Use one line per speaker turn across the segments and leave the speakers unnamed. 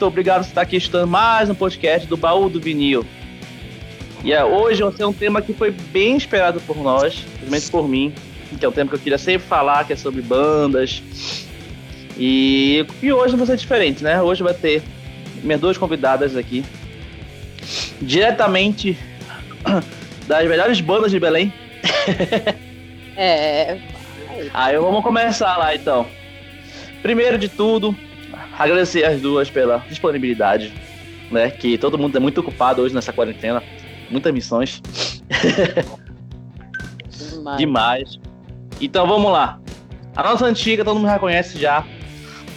muito, obrigado por estar aqui estudando mais um podcast do Baú do Vinil. E é, hoje vai ser um tema que foi bem esperado por nós, principalmente por mim, que é um tema que eu queria sempre falar, que é sobre bandas. E, e hoje vai ser diferente, né? Hoje vai ter minhas duas convidadas aqui, diretamente das melhores bandas de Belém.
É.
Aí vamos começar lá então. Primeiro de tudo, agradecer as duas pela disponibilidade, né? Que todo mundo é muito ocupado hoje nessa quarentena, muitas missões.
Demais.
Demais. Então vamos lá. A nossa antiga, todo mundo reconhece já,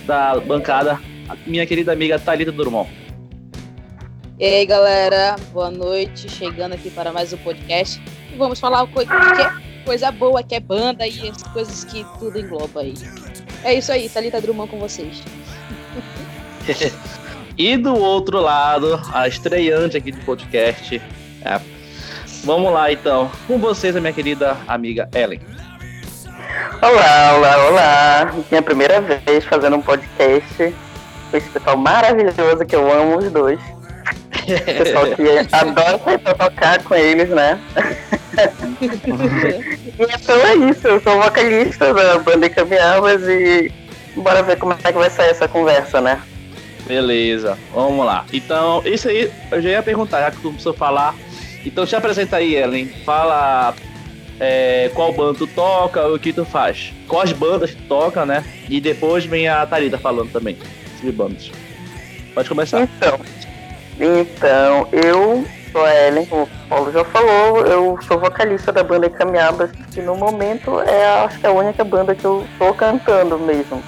da bancada, a minha querida amiga Thalita Durmont.
E aí, galera, boa noite. Chegando aqui para mais um podcast. E vamos falar co que é coisa boa, que é banda e as coisas que tudo engloba aí. É isso aí, Thalita Drummond com vocês.
E do outro lado, a estreante aqui do podcast. é. Vamos lá então, com vocês, a minha querida amiga Ellen.
Olá, olá, olá. Minha primeira vez fazendo um podcast com esse pessoal maravilhoso que eu amo os dois. Pessoal que adora tocar com eles, né? e então é isso, eu sou vocalista da banda Caminhavas e bora ver como é que vai sair essa conversa, né?
Beleza, vamos lá. Então, isso aí eu já ia perguntar, já que tu precisou falar. Então, te apresenta aí, Ellen. Fala é, qual banda tu toca, o que tu faz. Quais bandas tu toca, né? E depois vem a Thalita falando também sobre bandas. Pode começar.
Então, então, eu sou a Ellen, o Paulo já falou, eu sou vocalista da banda Caminhabas, que no momento é a- acho que é a única banda que eu tô cantando mesmo,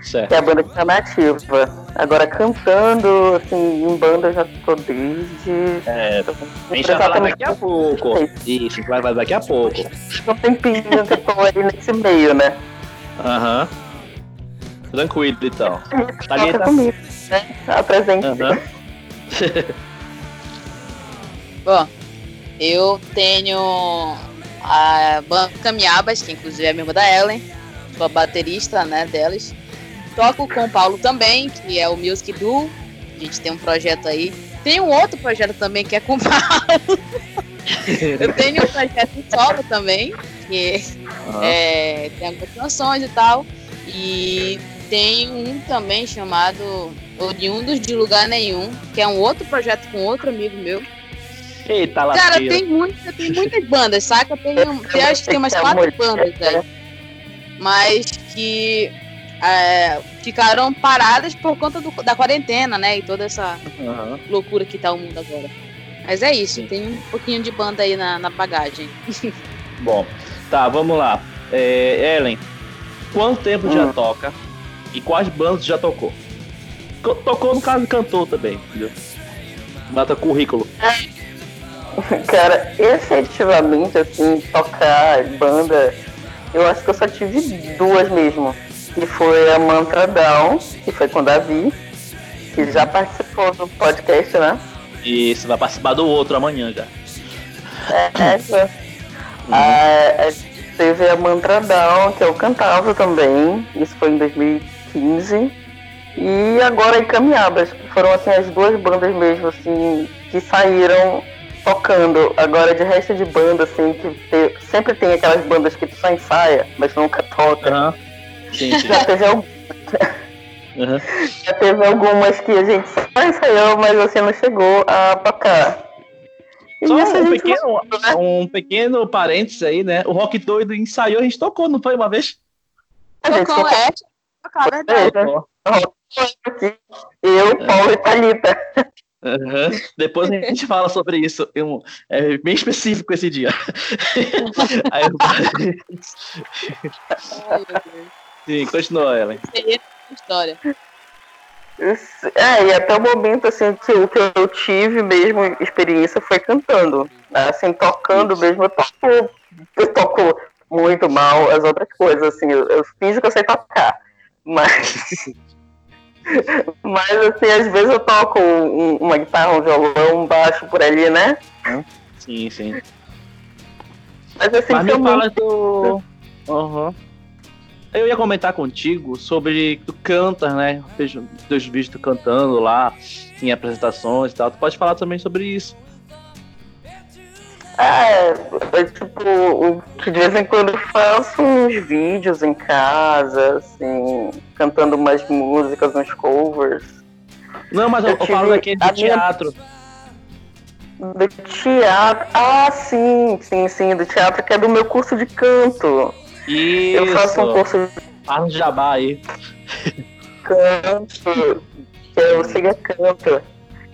que
Certo.
é a banda que tá nativa. Agora cantando, assim, em banda eu já tô desde.
É, a gente vai falar daqui a pouco. Isso, a gente vai falar daqui a pouco.
um tempinho que eu tô aí nesse meio, né?
Aham. Tranquilo, então. Thalita.
Toca comigo, né? Apresente.
Aham.
Bom, eu tenho a banda Caminhabas, que inclusive é membro da Ellen, sou a baterista né, delas. Toco com o Paulo também, que é o Music Duo. A gente tem um projeto aí. Tem um outro projeto também que é com o Paulo. eu tenho um projeto solo também, que
Aham.
é, tem algumas canções e tal. E tem um também chamado Oriundos de Lugar Nenhum, que é um outro projeto com outro amigo meu.
Eita,
Cara,
lasqueira.
tem, muita, tem muitas bandas, saca? Tem, tem, acho que tem umas quatro bandas aí. Mas que é, ficaram paradas por conta do- da quarentena, né? E toda essa
Aham.
loucura que tá o mundo agora. Mas é isso,
Sim.
tem um pouquinho de banda aí na, na bagagem.
Bom, tá, vamos lá. É, Ellen, quanto tempo já
Hum.
toca e quais bandas já tocou? Co- Tocou, no caso, cantou também, entendeu? Mata currículo.
Cara, efetivamente, assim, tocar banda, eu acho que eu só tive duas mesmo. Que foi a Mantra Down, que foi com o Davi, que já participou do podcast, né?
E você vai participar do outro amanhã já.
É, essa. A- a- teve a Mantra Down, que eu cantava também, isso foi em 2015. E agora em Caminhabas, que foram assim, as duas bandas mesmo, assim, que saíram tocando. Agora de resto de banda, assim, que te- sempre tem aquelas bandas que tu só ensaia, mas nunca toca.
Aham. Sim, sim.
Já teve, al-
Aham.
já teve algumas que a gente só ensaiou, mas assim não chegou a tocar. E
Só um pequeno, um pequeno parênteses aí, né? O Rock Doido ensaiou, a gente tocou, não foi uma vez?
a gente
Tocou é, verdade.
tocou. aqui. Eu, Paulo e Thalita.
Aham. Depois a gente fala sobre isso. É, um- é bem específico esse dia. Aí eu-
Ai, meu Deus.
Sim, continua, Ellen.
Seria história.
É, e até o momento, assim, que o que eu tive mesmo experiência foi cantando. né? Assim, tocando
Isso.
mesmo, eu toco, eu toco muito mal as outras coisas, assim, eu, eu finjo que eu sei tocar. Mas. Mas assim, às vezes eu toco um- uma guitarra, um violão, um baixo por ali, né?
Sim, sim.
Mas assim,
Mas me
eu
fala do. Aham. Eu ia comentar contigo sobre tu cantas, né? Vejo teus vídeos tu cantando lá, em apresentações e tal. Tu pode falar também sobre isso.
É, é tipo, de vez em quando eu faço uns vídeos em casa, assim, cantando umas músicas, uns covers.
Não, mas eu, eu, eu falo daquele do teatro.
Do teatro. Ah, sim, sim, sim, do teatro, que é do meu curso de canto.
Isso.
Eu faço um curso de.
Faz um jabá aí.
Canto. Que é o Siga Canto.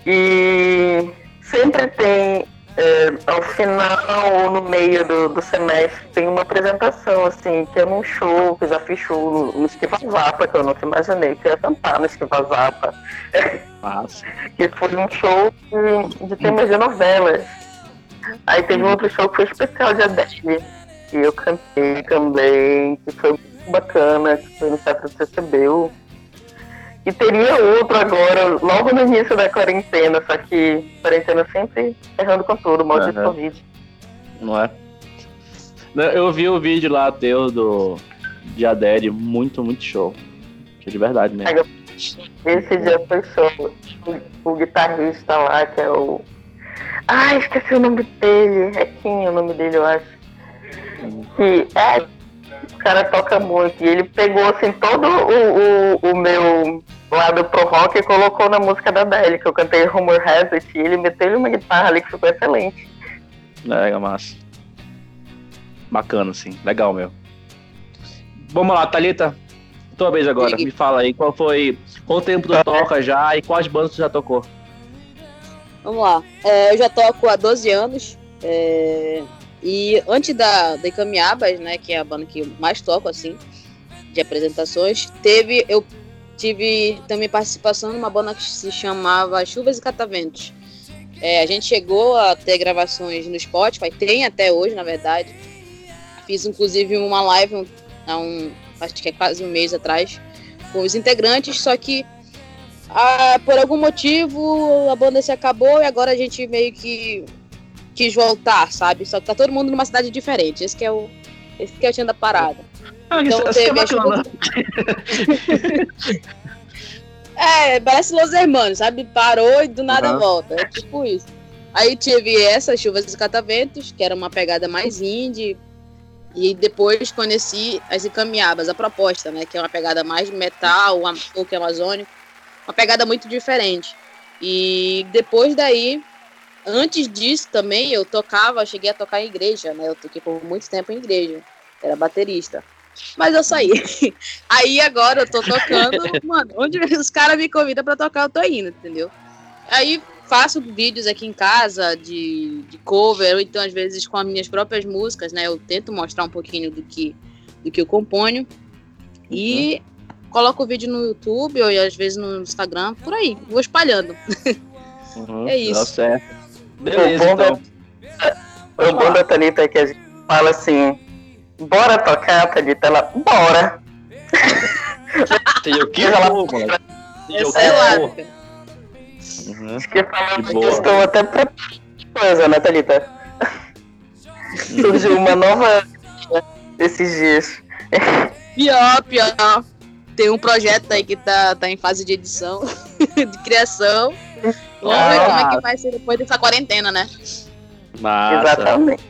E sempre tem é, ao final ou no meio do, do, semestre tem uma apresentação, assim, que é num show, que eu já fiz show no, no Esquiva Zapa, que eu nunca imaginei que ia cantar no Esquiva Zapa.
Nossa.
que foi um show de, de temas de novelas. Aí teve um outro show que foi especial de Adele, que eu cantei também, que foi muito bacana, que foi no Teatro do CCBU. E teria outro agora, logo no início da quarentena, só que quarentena sempre errando com tudo, mal de Covid.
Não é? Eu vi o vídeo lá teu do de Adele, muito, muito show. De verdade mesmo.
Esse dia foi show. O, o guitarrista lá, que é o. Ai, esqueci o nome dele. É Kim o nome dele, eu acho. Que é o cara toca muito. E ele pegou assim todo o, o, o meu lado pro rock e colocou na música da Adele, que eu cantei Rumor Has It, e ele meteu uma guitarra ali que ficou excelente.
Legal, massa. Bacana, sim. Legal, meu. Vamos lá, Thalita. Tua vez agora. Me fala aí, qual foi. Quanto tempo tu toca já e quais bandas tu já tocou?
Vamos lá. É, eu já toco há 12 anos. É, e antes da, da Camiabas, né, que é a banda que eu mais toco, assim, de apresentações, teve, eu tive também participação numa banda que se chamava Chuvas e Cataventos. É, a gente chegou a ter gravações no Spotify, tem até hoje, na verdade. Fiz, inclusive, uma live há um, acho que é quase um mês atrás, com os integrantes, só que ah, por algum motivo a banda se acabou e agora a gente meio que quis voltar, sabe? Só que tá todo mundo numa cidade diferente. Esse que é o, esse que é o tinha da parada.
Ah, então isso, teve isso
é, é, parece Los Hermanos, sabe? Parou e do nada uhum. volta. É tipo isso. Aí tive essas chuvas dos cataventos, que era uma pegada mais indie. E depois conheci as Encaminhabas, a proposta, né? Que é uma pegada mais metal, folk amazônico. Uma pegada muito diferente. E depois daí Antes disso também eu tocava, cheguei a tocar em igreja, né? Eu toquei por muito tempo em igreja. Era baterista. Mas eu saí. Aí agora eu tô tocando, mano, onde os caras me convidam pra tocar, eu tô indo, entendeu? Aí faço vídeos aqui em casa de, de cover, ou então às vezes com as minhas próprias músicas, né? Eu tento mostrar um pouquinho do que, do que eu componho. E uhum. coloco o vídeo no YouTube ou às vezes no Instagram, por aí, vou espalhando.
Uhum,
é isso. Tá
certo. Beleza, o bom então.
Da, o bom da Thalita é que a gente fala assim, bora tocar, Thalita? Ela, bora.
Tem o que, ela, mano?
Essa é lá.
Uhum. Acho que falando que estou até pra coisa, né, Thalita? Surgiu uma nova esses dias.
Pior, pior. Tem um projeto aí que tá, tá em fase de edição, de criação. Vamos ah. ver como é que vai ser depois dessa quarentena, né?
Massa.
Exatamente.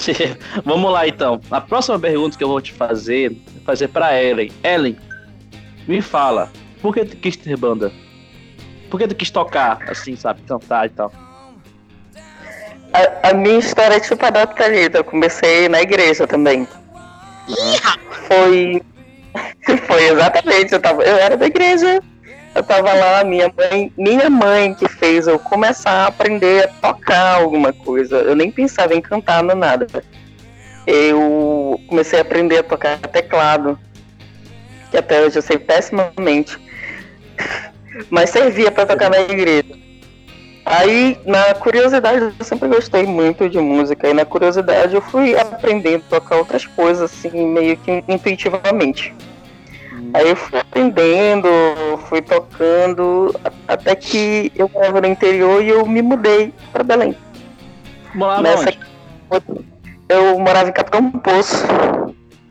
Vamos lá então. A próxima pergunta que eu vou te fazer é fazer para Ellen. Ellen, me fala, por que tu quis ter banda? Por que tu quis tocar, assim, sabe, cantar e tal?
A, a minha história é tipo a da Thalita. Eu comecei na igreja também. Uhum. Foi. Foi exatamente. Eu, tava, eu era da igreja eu tava lá, minha mãe, minha mãe que fez eu começar a aprender a tocar alguma coisa. Eu nem pensava em cantar no nada. Eu comecei a aprender a tocar teclado, que até hoje eu sei pessimamente, mas servia para tocar na igreja. Aí, na curiosidade, eu sempre gostei muito de música, e na curiosidade eu fui aprendendo a tocar outras coisas, assim, meio que intuitivamente. Aí eu fui aprendendo, fui tocando, até que eu morava no interior e eu me mudei para Belém.
Morava Nessa...
onde? Eu morava em Capitão Poço.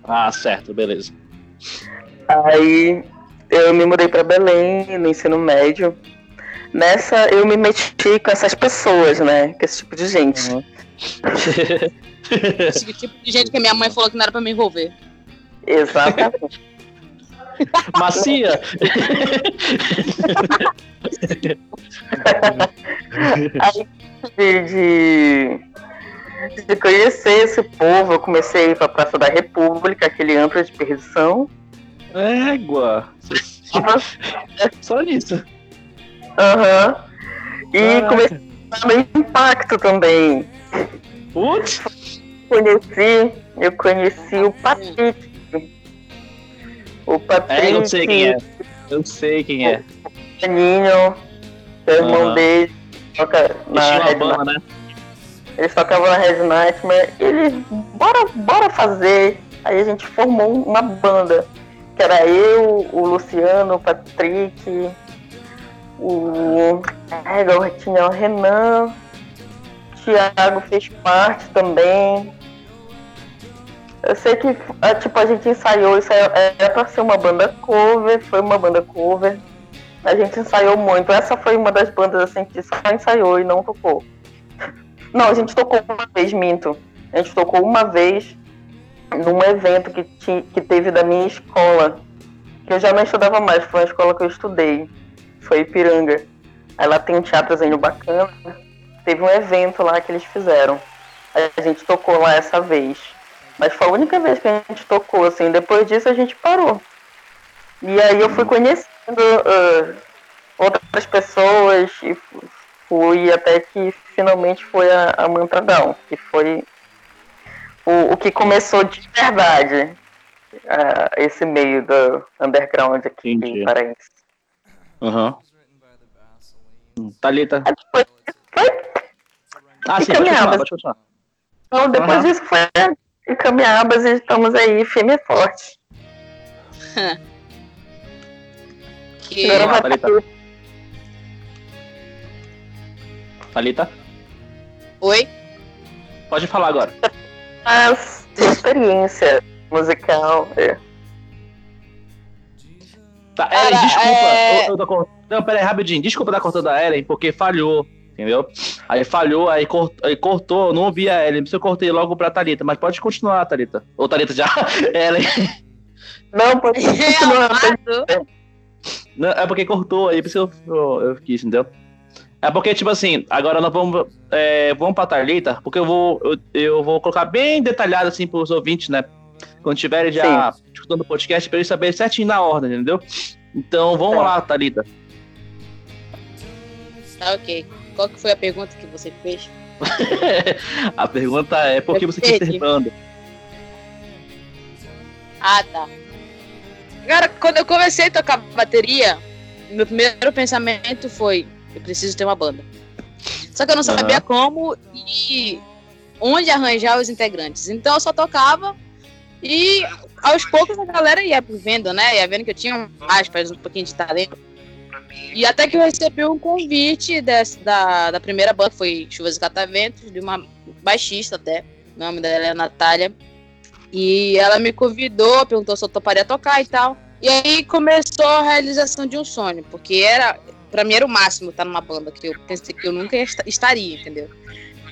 Ah, certo, beleza.
Aí eu me mudei para Belém no ensino médio. Nessa eu me meti com essas pessoas, né? Com esse tipo de gente. Uhum.
esse tipo de gente que a minha mãe falou que não era pra me envolver.
Exatamente.
Macia!
Aí, de, de, de, conhecer esse povo, eu comecei a ir pra Praça da República, aquele amplo de perdição.
Égua! Só nisso.
Aham. Uhum. E comecei a dar impacto também.
Putz!
Conheci, eu conheci o Patrick. O Patrick.
É, eu sei quem é. Eu sei quem é.
O Paninho, o irmão dele, toca na Red banda, né? Eles tocavam na Red Nightmare. Eles, bora, bora fazer. Aí a gente formou uma banda. Que era eu, o Luciano, o Patrick, o. É, tinha o Renan, o Thiago fez parte também. Eu sei que é, tipo, a gente ensaiou, isso é, era pra ser uma banda cover, foi uma banda cover. A gente ensaiou muito. Essa foi uma das bandas assim que só ensaiou e não tocou. Não, a gente tocou uma vez, minto. A gente tocou uma vez num evento que, que teve da minha escola. Que eu já não estudava mais, foi uma escola que eu estudei. Foi Ipiranga. Aí lá tem um teatrozinho bacana. Teve um evento lá que eles fizeram. A gente tocou lá essa vez. Mas foi a única vez que a gente tocou, assim. Depois disso a gente parou. E aí eu fui conhecendo uh, outras pessoas e fui até que finalmente foi a, a Mantradão, que foi o, o que começou de verdade uh, esse meio do underground aqui Entendi. em Paraense.
Aham. Uhum. Thalita.
Depois foi...
Ah, sim, pode continuar, pode continuar.
Então, depois uhum. disso foi e Camiabas e estamos aí, firme e forte.
que... Agora Thalita. Thalita?
Oi?
Pode falar agora.
A experiência musical. É.
Tá, Ellen, desculpa. É... Eu, eu tô... Não, peraí, rapidinho. Desculpa dar cortando a Ellen, porque falhou entendeu? Aí falhou, aí, cort, aí cortou, não ouvi a Ellen, eu cortei logo pra Thalita, mas pode continuar, Thalita. Ou Thalita já, Ellen.
Não, pode continuar.
não, é porque cortou, aí por isso eu, eu, eu, quis, entendeu? É porque, tipo assim, agora nós vamos, é, vamos pra Thalita, porque eu vou, eu, eu, vou colocar bem detalhado, assim, pros ouvintes, né? Quando estiverem já Sim. escutando o podcast, pra eles saberem certinho na ordem, entendeu? Então, vamos é. lá, Thalita.
Tá ok. Qual que foi a pergunta que você fez?
a pergunta é por que você quis ter banda?
Ah, tá. Cara, quando eu comecei a tocar bateria, meu primeiro pensamento foi: eu preciso ter uma banda. Só que eu não sabia uhum. como e onde arranjar os integrantes. Então eu só tocava e aos poucos a galera ia vendo, né? Ia vendo que eu tinha aspas, um pouquinho de talento. E até que eu recebi um convite desse, da, da primeira banda, foi Chuvas e Cataventos, de uma baixista até, o nome dela é Natália. E ela me convidou, perguntou se eu toparia tocar e tal. E aí começou a realização de um sonho, porque era, pra mim era o máximo estar numa banda, que eu pensei que eu nunca estaria, entendeu?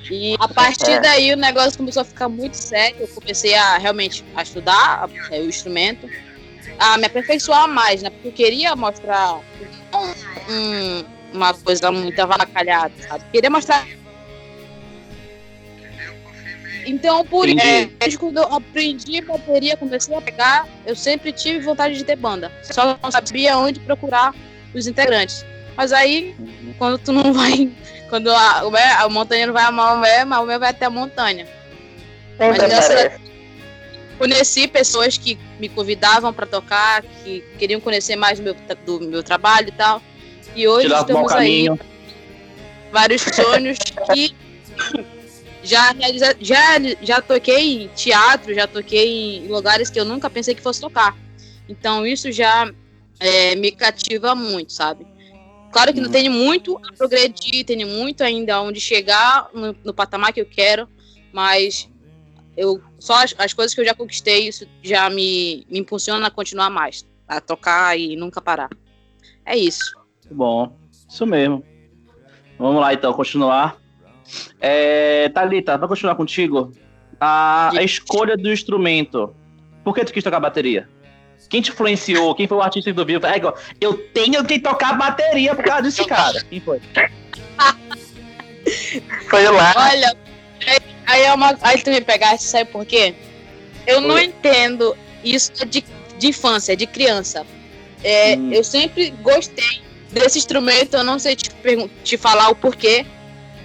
E a partir é. daí o negócio começou a ficar muito sério, eu comecei a realmente a estudar é, o instrumento, a me aperfeiçoar mais, né? Porque eu queria mostrar um, uma coisa muito avacalhada, sabe? Queria mostrar. Então, por isso, quando eu aprendi bateria, comecei a pegar, eu sempre tive vontade de ter banda. Só não sabia onde procurar os integrantes. Mas aí, quando tu não vai. Quando a, a montanha não vai a Maomé, Maomé vai até a montanha. Mas nessa, conheci pessoas que me convidavam para tocar, que queriam conhecer mais do meu, do meu trabalho e tal. E hoje estamos aí vários sonhos que já, já, já toquei em teatro, já toquei em lugares que eu nunca pensei que fosse tocar. Então isso já é, me cativa muito, sabe? Claro que uhum. não tenho muito a progredir, tenho muito ainda onde chegar no, no patamar que eu quero, mas eu só as, as, coisas que eu já conquistei, isso já me, me impulsiona a continuar mais, a tocar e nunca parar. É isso.
Bom, isso mesmo. Vamos lá então, continuar. É, Thalita, pra continuar contigo, a, a, escolha do instrumento. Por que tu quis tocar bateria? Quem te influenciou? Quem foi o artista que tu viu? É, eu tenho que tocar bateria por causa desse cara. Quem foi?
foi lá.
Olha, aí, é uma, aí tu me pegaste, sabe por quê? Eu não entendo isso de, de infância, de criança. É, hum. Eu sempre gostei desse instrumento, eu não sei te, te falar o porquê,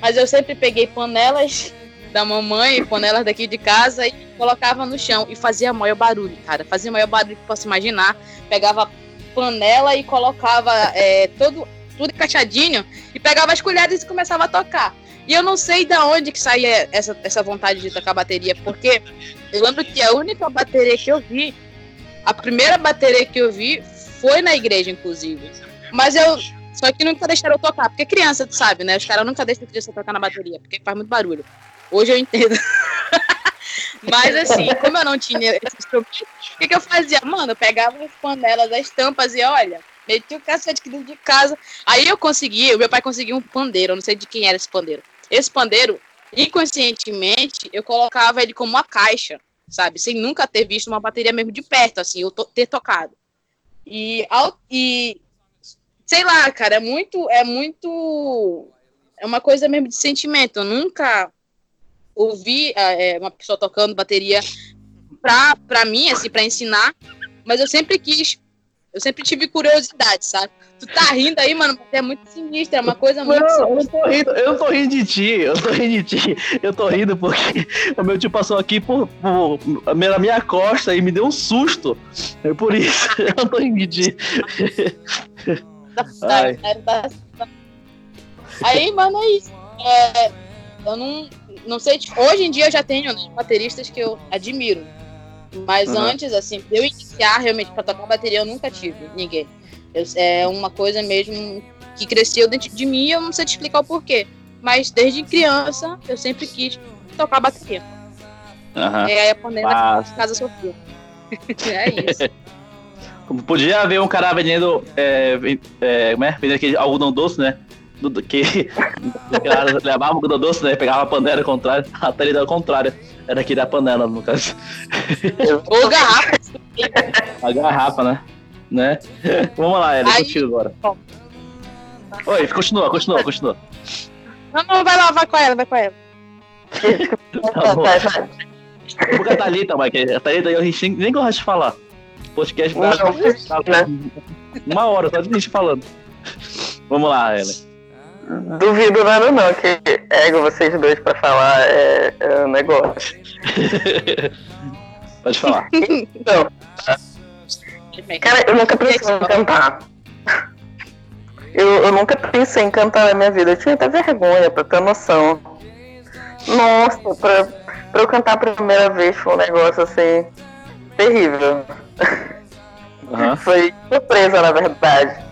mas eu sempre peguei panelas da mamãe, panelas daqui de casa e colocava no chão e fazia maior barulho, cara. Fazia maior barulho que posso imaginar. Pegava panela e colocava é, todo, tudo encaixadinho e pegava as colheres e começava a tocar. E eu não sei de onde que saía essa, essa vontade de tocar bateria, porque eu lembro que a única bateria que eu vi, a primeira bateria que eu vi foi na igreja, inclusive. Mas eu. Só que nunca deixaram eu tocar, porque criança, tu sabe, né? Os caras nunca deixam criança tocar na bateria, porque faz muito barulho. Hoje eu entendo. Mas assim, como eu não tinha o que, que eu fazia? Mano, eu pegava as panelas, as tampas e olha, meti o cacete aqui dentro de casa. Aí eu consegui, o meu pai conseguiu um pandeiro, eu não sei de quem era esse pandeiro. Esse pandeiro, inconscientemente, eu colocava ele como uma caixa, sabe? Sem nunca ter visto uma bateria mesmo de perto, assim, eu to ter tocado. E, ao, e sei lá, cara, é muito, é muito, é uma coisa mesmo de sentimento. Eu nunca ouvi é, uma pessoa tocando bateria pra, pra mim, assim, pra ensinar, mas eu sempre quis, eu sempre tive curiosidade, sabe? Tu tá rindo aí, mano, mas é muito sinistro, é uma coisa muito.
Não, eu não tô rindo, eu não tô rindo de ti, eu tô rindo de ti. Eu tô rindo porque o meu tio passou aqui por, por, na minha costa e me deu um susto. É por isso, eu não tô rindo de ti.
Aí, mano, é isso. É, eu não, não sei, hoje em dia eu já tenho né, bateristas que eu admiro. Mas uhum. antes, assim, eu iniciar realmente para tocar bateria, eu nunca tive ninguém. Eu, é uma coisa mesmo que cresceu dentro de mim eu não sei te explicar o porquê. Mas desde criança eu sempre quis tocar bateria.
Uhum.
E aí a de casa sofreu. é isso.
Podia haver um cara vendendo, é, é, como é? vendendo aquele algodão doce, né? Do, que levava o doce, né? Pegava a panela ao contrário, até ele ao contrário. Era aqui da panela, no caso.
Ou garrafa.
A garrafa, né? né? Vamos lá, Ellen, contigo agora. Oi, continua, continua, continua.
Não, não, vai lá, vai com ela, vai com ela.
tá bom. Porque a Thalita, Mike, a Thalita eu nem gosto de falar. Podcast pra uma hora, só de gente falando. Vamos lá, Ellen.
Duvido nada não, que ego vocês dois pra falar é, é um negócio.
Pode falar.
Então, cara, eu nunca pensei em cantar. Eu, eu nunca pensei em cantar na minha vida. Eu tinha até vergonha, pra ter noção. Nossa, pra, pra eu cantar a primeira vez foi um negócio assim terrível. Uhum. Foi surpresa, na verdade.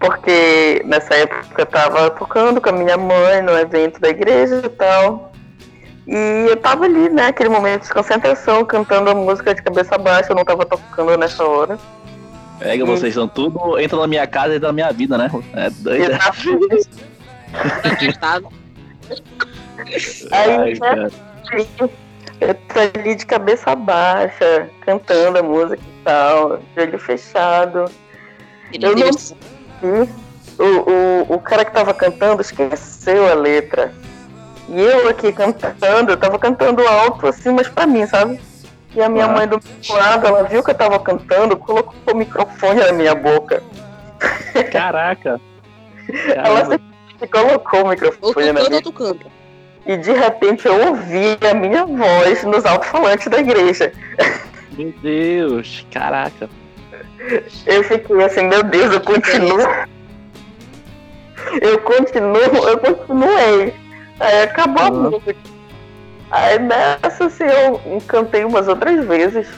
Porque nessa época eu tava tocando com a minha mãe no evento da igreja e tal. E eu tava ali, né, aquele momento de concentração, cantando a música de cabeça baixa, eu não tava tocando nessa hora.
Pega, e... vocês são tudo, entra na minha casa e entra na minha vida, né? É doido.
Aí, né, eu tô ali de cabeça baixa, cantando a música e tal, de olho fechado. eu não... o, o, o cara que tava cantando esqueceu a letra. E eu aqui cantando, eu tava cantando alto assim, mas pra mim, sabe? E a minha ah. mãe do meu lado, ela viu que eu tava cantando, colocou o microfone na minha boca.
Caraca!
ela se colocou o microfone na minha boca e de repente eu ouvi a minha voz nos alto-falantes da igreja.
Meu Deus, caraca.
Eu fiquei assim, meu Deus, eu continuo. Eu continuo, eu continuei. Aí acabou uhum. a música. Aí nessa assim eu cantei umas outras vezes.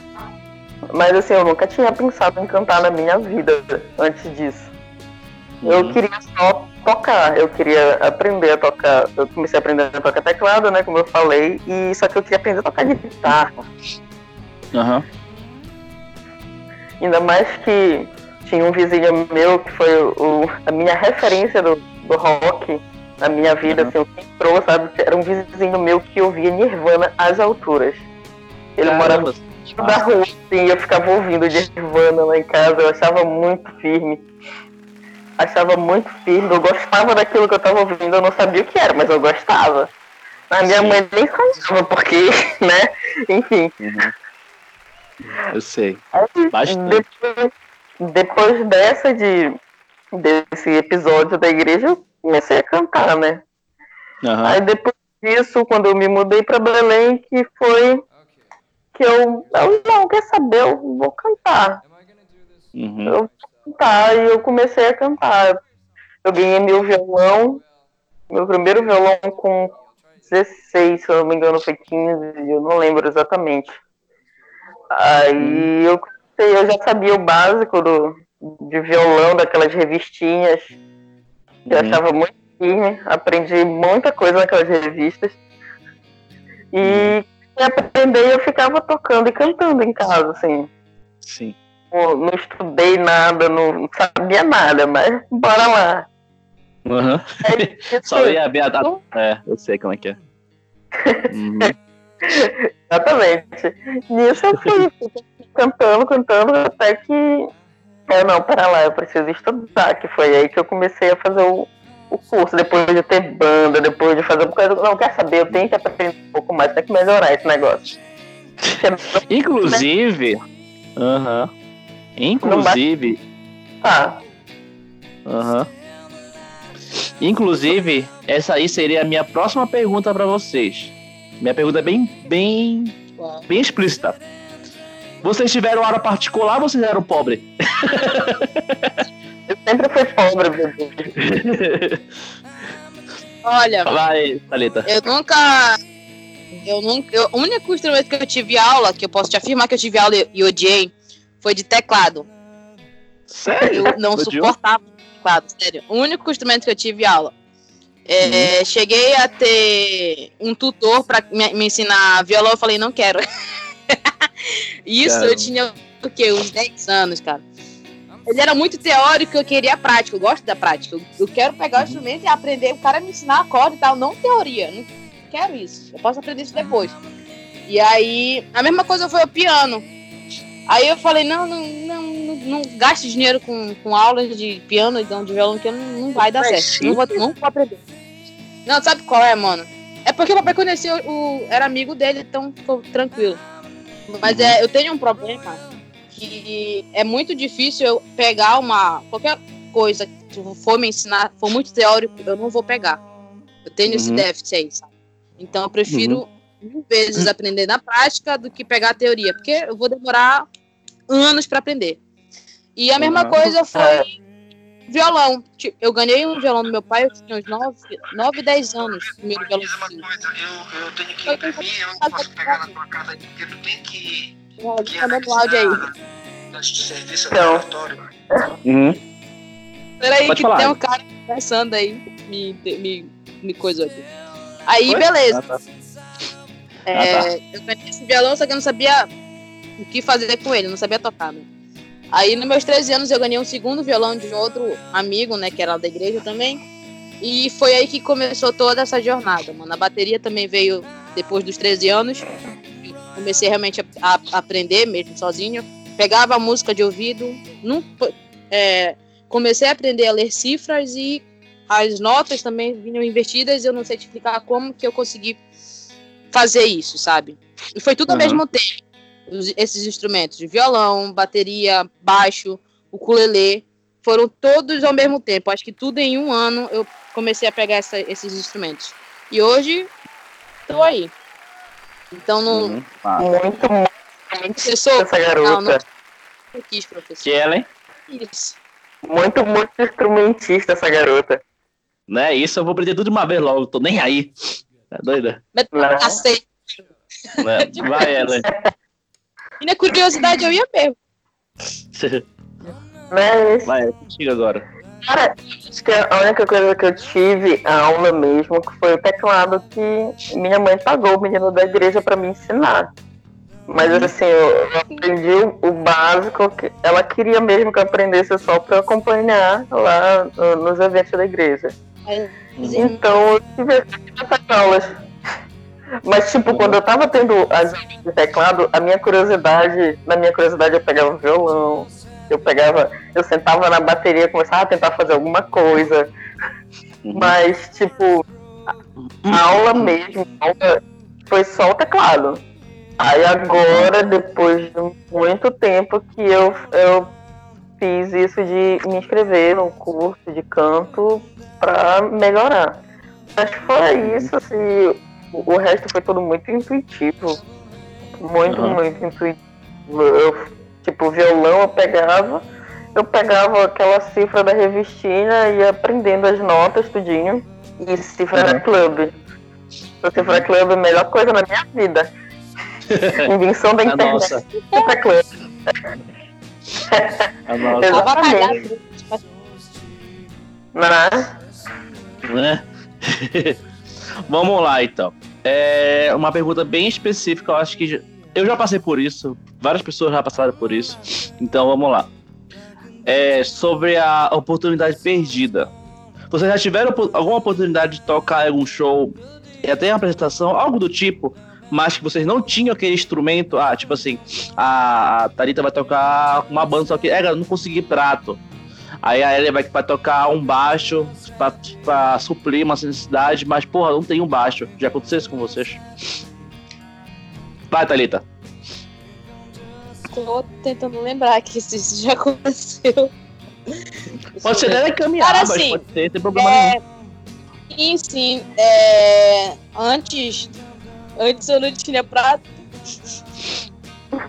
Mas assim, eu nunca tinha pensado em cantar na minha vida antes disso. Uhum. Eu queria só tocar. Eu queria aprender a tocar. Eu comecei a aprender a tocar teclado, né? Como eu falei. E só que eu queria aprender a tocar guitarra.
Aham.
Ainda mais que tinha um vizinho meu que foi o, a minha referência do, do rock na minha vida,
Uhum.
assim, o que entrou, sabe? Era um vizinho meu que ouvia Nirvana às alturas. Ele morava
Caramba.
da rua, assim, eu ficava ouvindo Nirvana lá em casa, eu achava muito firme. Achava muito firme, eu gostava daquilo que eu tava ouvindo, eu não sabia o que era, mas eu gostava. A minha
Sim.
mãe nem sabia porque, né? Enfim.
Uhum. Eu sei. Bastante.
Depois, depois dessa de desse episódio da igreja, eu comecei a cantar, né?
Aham.
Aí depois disso, quando eu me mudei pra Belém, que foi que eu, eu não quer saber, eu vou cantar.
Uhum.
Eu vou cantar e eu comecei a cantar. Eu ganhei meu violão, meu primeiro violão com 16, se eu não me engano foi 15, eu não lembro exatamente. Aí eu comecei, eu já sabia o básico do, de violão, daquelas revistinhas, que eu
Uhum.
achava muito firme, aprendi muita coisa naquelas revistas. E e aprender eu ficava tocando e cantando em casa, assim.
Sim.
Não, não estudei nada, não, sabia nada, mas bora lá.
Aham.
Aí,
Só ia a data. É, eu sei como é que é. Uhum.
Exatamente. Nisso eu fui cantando, cantando, até que. Eu não, pera lá, eu preciso estudar, que foi aí que eu comecei a fazer o, o curso, depois de ter banda, depois de fazer coisa. Não, quer saber, eu tenho que aprender um pouco mais, tem que melhorar esse negócio.
Inclusive. Aham. Inclusive.
Tá,
Aham. Inclusive, essa aí seria a minha próxima pergunta pra vocês. Minha pergunta é bem, bem, bem explícita. Vocês tiveram aula particular ou vocês eram pobres?
eu sempre fui pobre, bebê.
Olha,
Vai, Thalita.
eu nunca. Eu nunca. Eu, o único instrumento que eu tive aula, que eu posso te afirmar que eu tive aula e, e odiei, foi de teclado.
Sério?
Eu não
Odiou?
suportava teclado, sério. O único instrumento que eu tive aula. É, Cheguei a ter um tutor pra me, me ensinar violão, eu falei, não quero. Isso
Caramba.
eu tinha o quê? Uns 10 anos, cara. Ele era muito teórico, eu queria prática, eu gosto da prática. Eu, eu quero pegar o instrumento e aprender, o cara me ensinar acorde e tal, não teoria. Não quero isso. Eu posso aprender isso depois. E aí, a mesma coisa foi o piano. Aí eu falei, não, não, não, não, gaste dinheiro com, com aulas de piano e de violão, que não, não vai dar
Mas
certo. Não vou, não vou aprender. Não, sabe qual é, mano? É porque o papai conheceu, o, era amigo dele, então ficou tranquilo. Mas
Uhum.
é, eu tenho um problema que é muito difícil eu pegar uma. qualquer coisa que for me ensinar, for muito teórico, eu não vou pegar. Eu tenho esse
Uhum.
déficit aí, sabe? Então eu prefiro mil vezes aprender na prática do que pegar a teoria, porque eu vou demorar anos para aprender. E a mesma
Uhum.
coisa foi violão. Tipo, Eu ganhei um violão do meu pai, eu tinha uns 9, 9 10 anos. Primeiro violão que eu
coisa, eu, eu tenho que imprimir, eu não posso pegar na tua casa aí, porque tu tem que, que
dando áudio aí.
serviço
Não.
obrigatório.
Uhum.
Peraí,
Pode
que
falar.
tem um cara conversando aí. Me, me, me coisa aqui. Aí,
Foi?
beleza.
Ah, tá.
É,
Ah, tá.
Eu ganhei esse violão, só que eu não sabia o que fazer com ele, não sabia tocar, né? Aí, nos meus 13 anos, eu ganhei um segundo violão de outro amigo, né, que era da igreja também. E foi aí que começou toda essa jornada, mano. A bateria também veio depois dos 13 anos. Comecei realmente a, a aprender mesmo sozinho. Pegava a música de ouvido. É, comecei a aprender a ler cifras e as notas também vinham invertidas. Eu não sei te explicar como que eu consegui fazer isso, sabe? E foi tudo ao
Uhum.
mesmo tempo. Os- esses instrumentos de violão, bateria, baixo, ukulele, foram todos ao mesmo tempo. Acho que tudo em um ano eu comecei a pegar essa- esses instrumentos. E hoje tô aí. Então não,
Uhum. Ah.
Muito, muito,
professor,
essa garota.
Não, não. eu quis, professor.
Kellen,
Isso.
Muito, muito instrumentista essa garota.
né? Isso eu vou aprender tudo de uma vez logo, tô nem aí. Tá doida?
Mas
Não.
cacete.
Né? Vai, Ellen.
E na curiosidade eu ia mesmo.
Mas
Vai, contigo agora.
Cara, acho que a única coisa que eu tive aula mesmo que foi o teclado que minha mãe pagou o menino da igreja pra me ensinar. Mas
Uhum.
assim, eu aprendi o, básico que ela queria mesmo que eu aprendesse só pra acompanhar lá no- nos eventos da igreja. Então eu tive essas aulas. Mas tipo, quando eu tava tendo as aulas de teclado, a minha curiosidade, na minha curiosidade eu pegava violão, eu pegava, eu sentava na bateria, começava a tentar fazer alguma coisa.
Uhum.
Mas, tipo, a aula mesmo, a aula foi só o teclado. Aí agora, depois de muito tempo que eu, eu fiz isso de me inscrever num curso de canto pra melhorar. Mas fora isso, assim, o, o resto foi tudo muito intuitivo. Muito,
Uhum.
muito intuitivo. Eu, tipo, violão eu pegava, eu pegava aquela cifra da revistinha e ia aprendendo as notas, tudinho. E cifra
Uhum.
da clube. A cifra club é a melhor coisa na minha vida. Invenção da internet.
nossa.
Cifra club. Exatamente. Mas,
né? Vamos lá, então. É uma pergunta bem específica, eu acho que eu já passei por isso, várias pessoas já passaram por isso. Então vamos lá. É sobre a oportunidade perdida. Vocês já tiveram alguma oportunidade de tocar algum show e até uma apresentação, algo do tipo, mas que vocês não tinham aquele instrumento? Ah, tipo assim, a Thalita vai tocar uma banda, só que é, não consegui prato. Aí a Ellie vai pra tocar um baixo pra, pra suprir uma necessidade, mas porra, não tem um baixo. Já aconteceu isso com vocês? Vai, Thalita.
Tô tentando lembrar que isso já aconteceu.
Pode ser dela caminhar,
Cara,
mas
assim,
pode ser, problema nenhum.
É, sim, sim. É, antes, antes eu não tinha prato.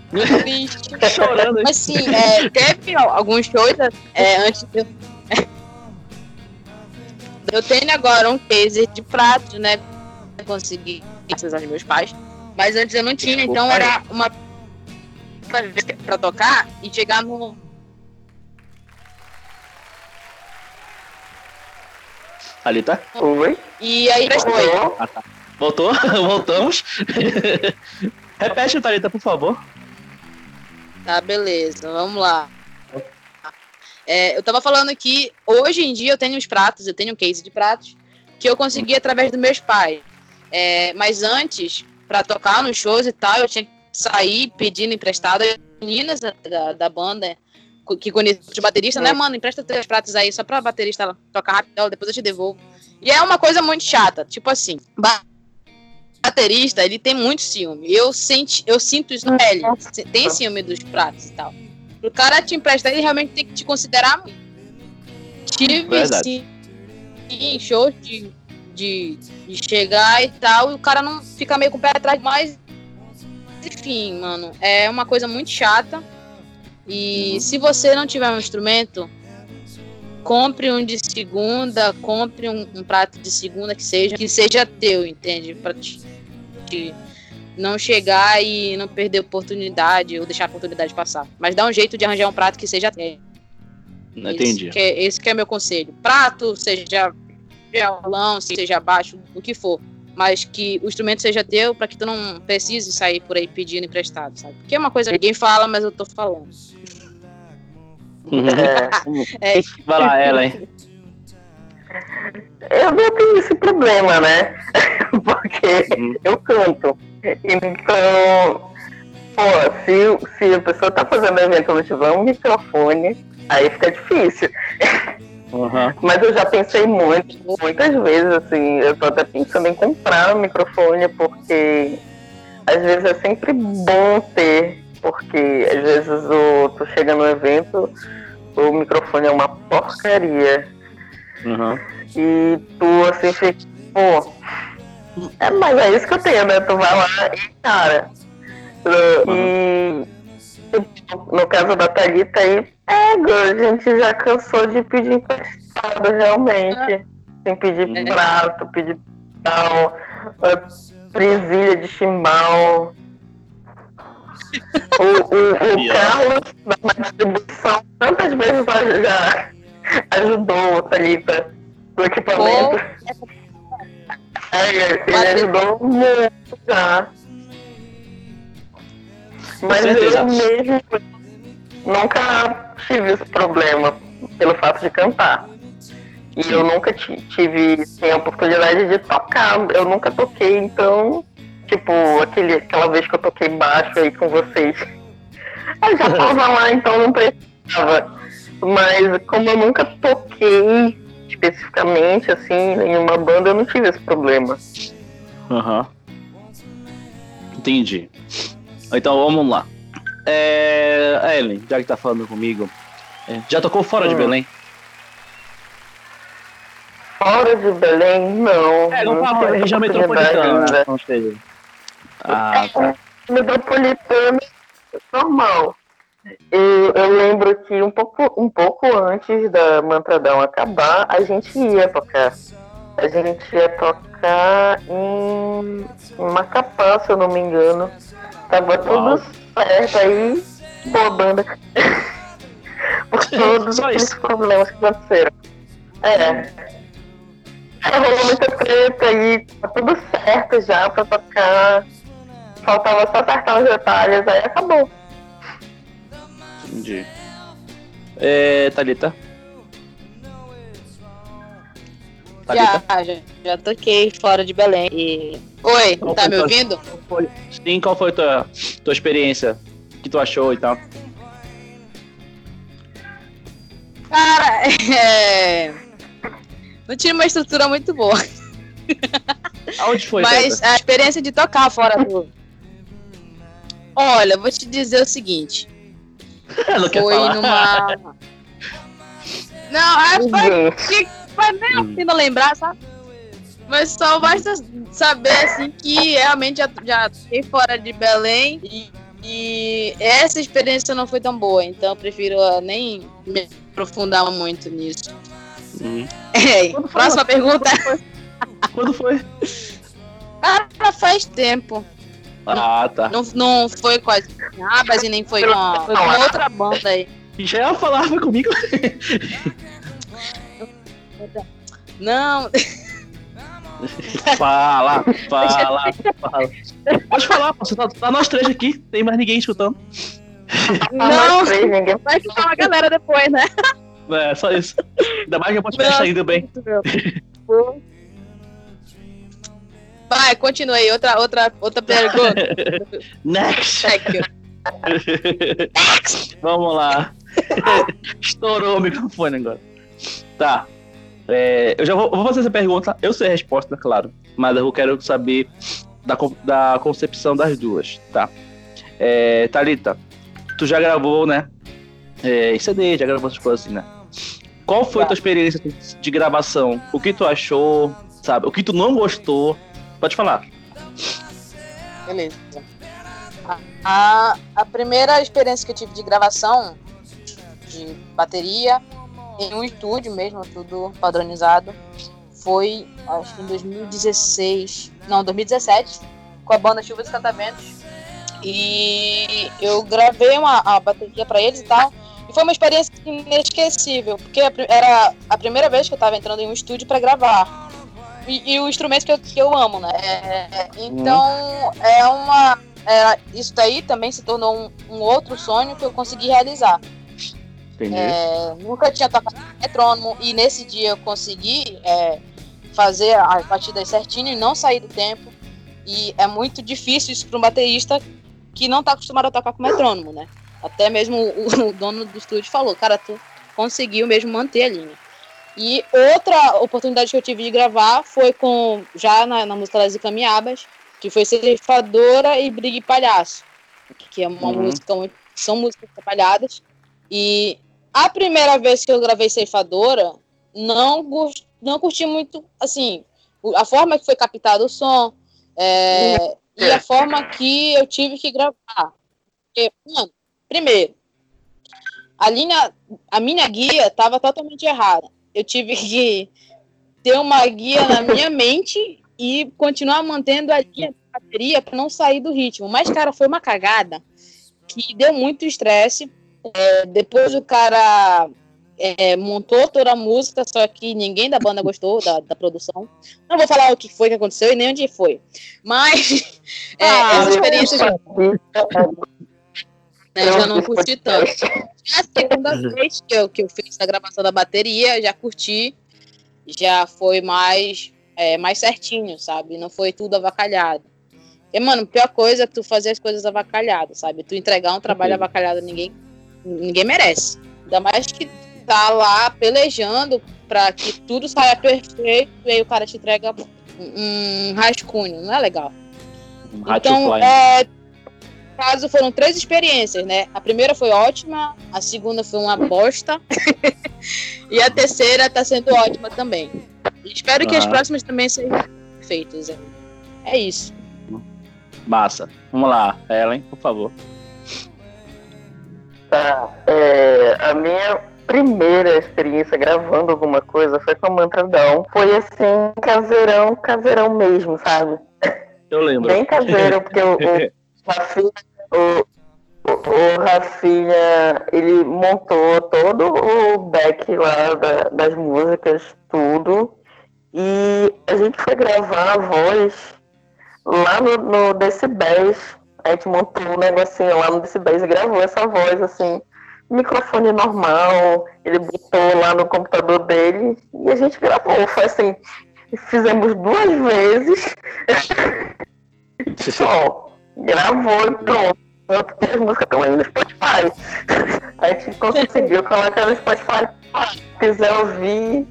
Triste.
Chorando aí.
Mas sim, é, teve alguns shows é, antes de eu. Eu tenho agora um taser de prato, né? Consegui, graças aos meus pais. Mas antes eu não tinha, então
Desculpa aí.
era uma pra tocar e chegar no.
Thalita?
oi?
E aí foi.
Voltou? Voltamos. Repete, Thalita, por favor.
Tá, beleza, vamos lá. É, eu tava falando que hoje em dia eu tenho uns pratos, eu tenho um case de pratos que eu consegui através dos meus pais. É, mas antes, pra tocar nos shows e tal, eu tinha que sair pedindo emprestado. As meninas da, da, da banda que conhecem os bateristas, né, mano? Empresta três pratos aí só pra baterista tocar rápido, depois eu te devolvo. E é uma coisa muito chata, tipo assim, baterista, ele tem muito ciúme. Eu, senti, eu sinto isso no L. Tem ciúme dos pratos e tal. O cara te emprestar, ele realmente tem que te considerar muito. Tive
Verdade.
sim, em shows de, de, de chegar e tal, e o cara não fica meio com o pé atrás, mas enfim, mano, é uma coisa muito chata. E se você não tiver um instrumento, compre um de segunda, compre um, um prato de segunda que seja, que seja teu, entende? Pra te, te não chegar e não perder oportunidade ou deixar a oportunidade passar. Mas dá um jeito de arranjar um prato que seja teu.
Não entendi.
Esse que, é, esse que é meu conselho. Prato, seja violão, seja baixo, o que for. Mas que o instrumento seja teu para que tu não precise sair por aí pedindo emprestado, sabe? Porque é uma coisa que ninguém fala, mas eu tô falando.
É,
É,
Vai lá, Ellen.
eu não tenho esse problema, né? Porque
Uhum.
eu canto. Então, pô, se, se a pessoa tá fazendo evento e não tiver um microfone, aí fica difícil.
Uhum.
Mas eu já pensei muito, muitas vezes, assim, eu tô até pensando em comprar um microfone, porque às vezes é sempre bom ter, porque às vezes o, tu chega no evento, o microfone é uma porcaria.
Uhum.
E tu assim fica, pô, é, mas é isso que eu tenho, né? Tu vai lá e, cara. uh, E tipo, no caso da Thalita aí, é, a gente já cansou de pedir emprestado realmente. Sem pedir
Uhum.
prato, pedir tal, uh, presilha de chimbal. O, o, o. Carlos, na distribuição, tantas vezes já, ajudou, Thalita, do equipamento. É, ele ajudou muito já. Mas eu mesmo nunca tive esse problema pelo fato de cantar. E eu nunca ti- tive assim, a oportunidade de tocar. Eu nunca toquei, então, tipo, aquele, aquela vez que eu toquei baixo aí com vocês. Eu já tava lá, então não precisava. Mas como eu nunca toquei especificamente, assim, em uma banda, eu não tive esse problema.
Aham. Entendi. Então vamos lá. É, a Ellen, já que tá falando comigo, é, já tocou fora de
Hum.
Belém?
Fora de Belém, não.
É, não
não
fala, região metropolitana. né? Ah, tá.
Metropolitana, normal. Eu, eu lembro que um pouco, um pouco antes da Mantradão acabar, a gente ia tocar. A gente ia tocar em, em Macapá, se eu não me engano. Tava tudo certo aí, boa banda. Por todos os problemas que aconteceram. É. Rolou muita treta aí, tá tudo certo já pra tocar. Faltava só acertar os detalhes, aí acabou.
Entendi. É, Thalita? Thalita?
Já, já, já toquei fora de Belém. E... Oi,
Qual
tá me
tua-
ouvindo?
Sim, qual foi a tua, tua experiência? O que tu achou e tal?
Cara, é... não tinha uma estrutura muito boa.
Aonde foi,
mas a experiência de tocar fora do. Olha, vou te dizer o seguinte.
Quer
Foi
falar.
numa. Não, é, foi, foi nem assim não lembrar, sabe? Mas só basta saber assim que realmente já, já fiquei fora de Belém e, e essa experiência não foi tão boa, então eu prefiro ah, nem me aprofundar muito nisso.
Hum.
É,
Quando foi?
próxima pergunta.
Quando foi?
Cara, faz tempo.
Ah, tá.
Não, não foi com as abas e nem foi com, foi com outra banda aí.
Já falava comigo.
Não,
Fala, fala, fala. Pode falar. Você tá, tá nós três aqui, tem mais ninguém escutando.
não,
não,
três, ninguém
vai ficar uma galera depois, né?
É, só isso. Ainda mais que eu posso tá indo bem.
Vai, continue aí. Outra, outra, outra pergunta.
Next!
Check.
Vamos lá. Estourou o microfone agora. Tá. É, eu já vou, vou fazer essa pergunta. Eu sei a resposta, claro. Mas eu quero saber da, da concepção das duas, tá? É, Thalita, tu já gravou, né? É, em CD, já gravou essas coisas assim, né? Qual foi a tua experiência de gravação? O que tu achou, sabe? O que tu não gostou? Pode falar.
Beleza. A, a primeira experiência que eu tive de gravação de bateria em um estúdio mesmo, tudo padronizado, foi acho que em 2016, não, 2017, com a banda Chuvas e Cataventos. E eu gravei uma a bateria para eles e tal. E foi uma experiência inesquecível, porque era a primeira vez que eu estava entrando em um estúdio para gravar. E, e o instrumento que eu, que eu amo, né? É, então, é uma. é, isso daí também se tornou um, um outro sonho que eu consegui realizar. É, nunca tinha tocado metrônomo e nesse dia eu consegui é, fazer as batidas certinho e não sair do tempo. E é muito difícil isso para um baterista que não está acostumado a tocar com metrônomo, né? Até mesmo o, o dono do estúdio falou, cara, tu conseguiu mesmo manter a linha. E outra oportunidade que eu tive de gravar foi com já na, na música das Icamiabas, que foi Ceifadora e Brigue Palhaço, que é uma
Uhum.
música são músicas trabalhadas. E a primeira vez que eu gravei Ceifadora, não, não curti muito, assim, a forma que foi captado o som é, e a forma que eu tive que gravar. Porque, mano, primeiro, a linha, a minha guia estava totalmente errada. Eu tive que ter uma guia na minha mente e continuar mantendo a linha de bateria para não sair do ritmo. Mas, cara, foi uma cagada que deu muito estresse. É, depois o cara é, montou toda a música, só que ninguém da banda gostou da, da produção. Não vou falar o que foi que aconteceu e nem onde foi. Mas é,
Ah,
essa experiência né,
Eu
já não curti tanto. É a segunda vez que eu, que eu fiz a gravação da bateria, já curti, já foi mais, é, mais certinho, sabe? Não foi tudo avacalhado. E, mano, a pior coisa é tu fazer as coisas avacalhadas, sabe? Tu entregar um trabalho
Entendi.
avacalhado, ninguém, ninguém merece. Ainda mais que tá lá pelejando pra que tudo saia perfeito e aí o cara te entrega um, um rascunho, não é legal.
Um
Então, é, caso, foram três experiências, né? A primeira foi ótima, a segunda foi uma bosta, e a terceira tá sendo ótima também. Espero que as
Aham.
próximas também sejam feitas. É, é isso.
Massa. Vamos lá, Ellen, por favor.
Tá. É, a minha primeira experiência gravando alguma coisa foi com a Mantra Down. Foi assim, caseirão, caseirão mesmo, sabe?
Eu lembro.
Bem caseiro, porque o Rafinha, o, o, Rafinha, ele montou todo o back lá da- das músicas, tudo. E a gente foi gravar a voz lá no, no Decibéis. A gente montou um negocinho lá no Decibéis e gravou essa voz, assim, microfone normal. Ele botou lá no computador dele e a gente gravou. Foi assim, fizemos duas vezes. Só gravou e pronto. Porque as músicas estão aí no Spotify. A gente conseguiu colocar no Spotify. Se quiser ouvir,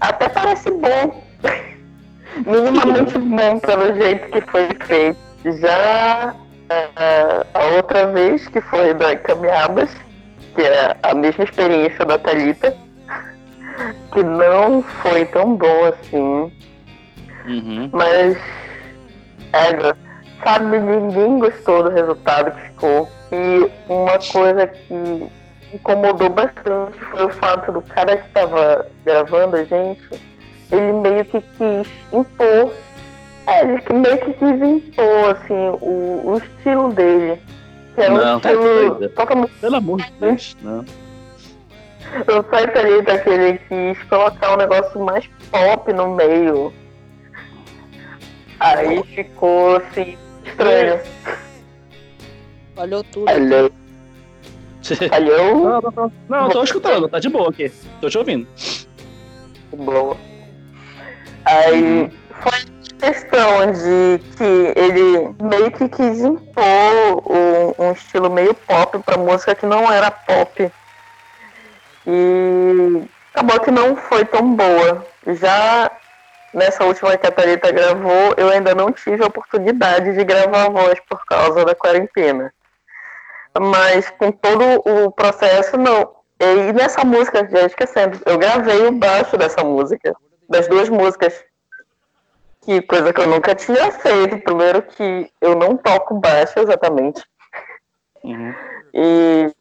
até parece bom. Minimamente bom pelo jeito que foi feito. Já eh, a outra vez que foi da Caminhadas, que é a mesma experiência da Thalita, que não foi tão bom assim.
Uhum.
Mas, é, sabe, ninguém gostou do resultado que ficou. E uma coisa que incomodou bastante foi o fato do cara que estava gravando a gente, ele meio que quis impor, é, ele que meio que quis impor, assim, o, o estilo dele. Que é um
Não, tá
estilo
Pelo amor de Deus. Não.
o site ali daquele quis colocar um negócio mais pop no meio. Aí ficou assim, estranho.
Falhou tudo.
Alô? Alô?
Não, não, não. Não, tô escutando, tá de boa aqui. Tô te ouvindo.
Boa. Aí foi questão de que ele meio que quis impor um, um estilo meio pop pra música que não era pop. E acabou que não foi tão boa. Já nessa última que a Thalita gravou, eu ainda não tive a oportunidade de gravar a voz por causa da quarentena. Mas com todo o processo, não. E nessa música, já esquecendo, eu gravei o baixo dessa música, das duas músicas. Que coisa que eu nunca tinha feito. Primeiro que eu não toco baixo exatamente.
Uhum.
E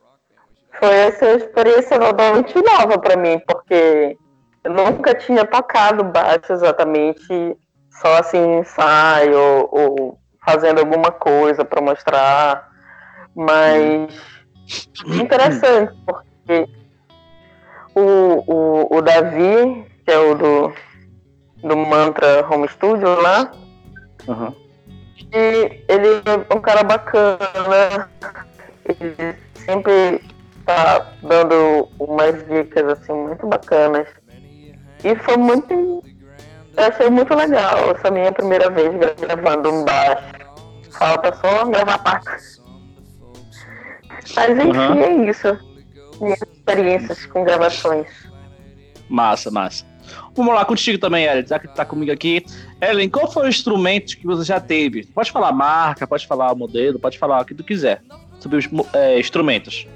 foi essa experiência totalmente nova para mim, porque eu nunca tinha tocado baixo exatamente, só assim, em ensaio ou, fazendo alguma coisa para mostrar. Mas interessante, porque o, o, o Davi, que é o do, do Mantra Home Studio lá,
Uhum.
e ele é um cara bacana, ele sempre tá dando umas dicas assim muito bacanas. E foi muito. Eu achei muito legal essa minha primeira vez gra- gravando um baixo. Falta só gravar parte. Mas enfim,
Uhum.
é isso. Minhas experiências com gravações.
Massa, massa. Vamos lá contigo também, Ellen, já que tá comigo aqui. Ellen, qual foi o instrumento que você já teve? Pode falar marca, pode falar modelo, pode falar o que tu quiser sobre os é, instrumentos.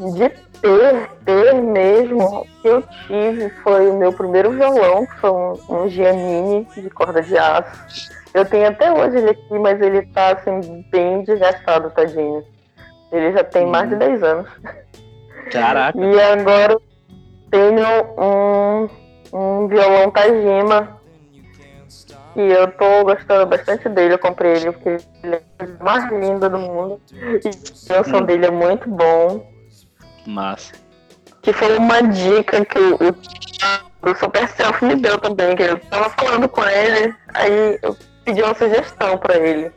De ter, ter mesmo, o que eu tive foi o meu primeiro violão, que foi um, um Giannini de corda de aço. Eu tenho até hoje ele aqui, mas ele tá assim, bem desgastado, tadinho. Ele já tem mais de 10 anos.
Caraca.
E agora tenho um, um violão Tajima. E eu tô gostando bastante dele. Eu comprei ele porque ele é a coisa mais linda do mundo. E o som
Hum.
dele é muito bom.
Massa.
que foi uma dica que o, o, Super Self me deu também, que eu tava falando com ele, aí eu pedi uma sugestão pra ele.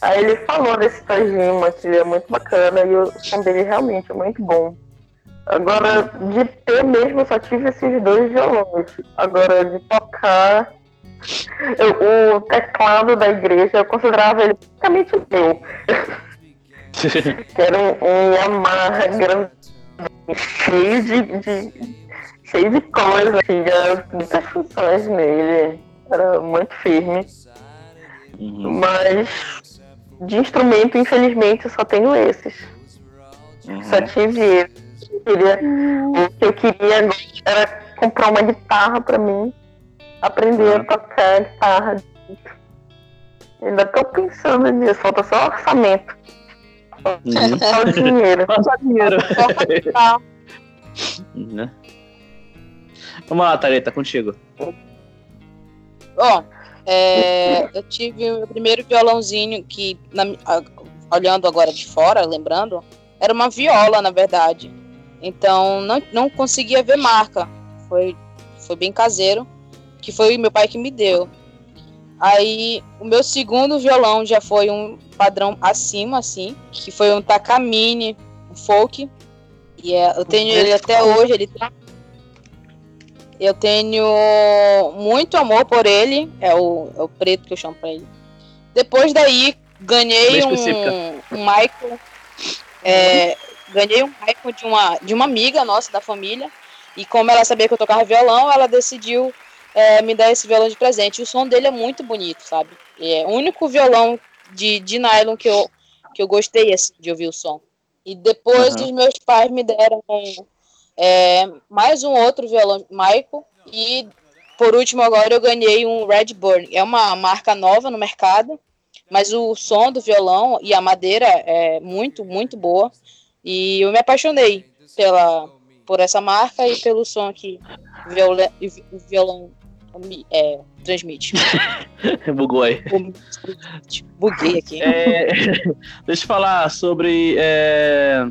Aí ele falou desse Tajima, que é muito bacana, e o som dele realmente é muito bom. Agora, de ter mesmo, eu só tive esses dois violões. Agora, de tocar, eu- o teclado da igreja, eu considerava ele praticamente meu. era um, um Yamaha grande, cheio de, de- cheio de coisa, tinha muitas funções nele. Era muito firme.
Uhum,
Mas de instrumento, infelizmente, eu só tenho esses.
uhum.
Só tive esses. Eu queria- o que eu queria agora era comprar uma guitarra pra mim. Aprender a tocar guitarra. Ainda tô pensando nisso, falta só orçamento.
Uhum.
Só o dinheiro.
Só dinheiro.
Só pra-
Né? Vamos lá, Thalita, contigo.
Bom, é, eu tive o meu primeiro violãozinho que, na olhando agora de fora, lembrando, era uma viola, na verdade. Então, não, não conseguia ver marca. Foi, foi bem caseiro, que foi meu pai que me deu. Aí, o meu segundo violão já foi um padrão acima, assim, que foi um Takamine, um folk. E é, eu tenho ele até hoje, ele tá eu tenho muito amor por ele. É o, é o preto que eu chamo pra ele. Depois daí, ganhei um, um Michael. é, ganhei um Michael de uma, de uma amiga nossa da família. E como ela sabia que eu tocava violão, ela decidiu é, me dar esse violão de presente. E o som dele é muito bonito, sabe? É o único violão de, de nylon que eu, que eu gostei assim, de ouvir o som. E depois
Aham.
os meus pais me deram é, mais um outro violão Michael e por último agora eu ganhei um Redburn. É uma marca nova no mercado, mas o som do violão e a madeira é muito muito boa e eu me apaixonei pela por essa marca e pelo som que o violão é, transmite.
Bugou aí.
Buguei aqui.
É, deixa eu falar sobre. É...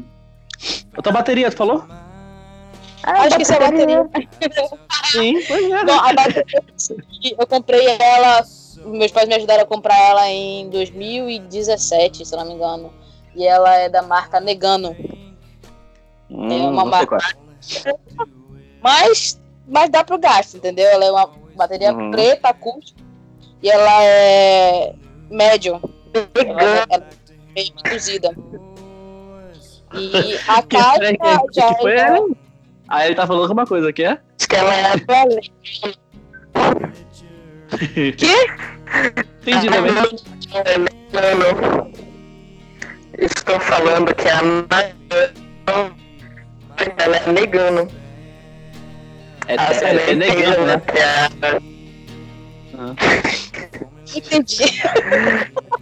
A tua bateria, tu falou?
Ah,
Acho que isso é bateria.
Sim, pois é.
Não, a bateria eu comprei ela. Meus pais me ajudaram a comprar ela em 2017, se não me engano. E ela é da marca Negano.
Hum,
é uma marca-. Mas, mas dá pro gasto, entendeu? Ela é uma bateria
Uhum.
preta, acústica. E ela é médium. Ela, ela é meio reduzida. E a
Que,
caixa
que, que,
já
que foi
é.
ela? Aí ele tá falando alguma coisa, que é?
Que ela é
Entendi também.
Mano, estou falando que a Nagano, ela é negano.
É,
A
é, é negando, né?
é-
Entendi.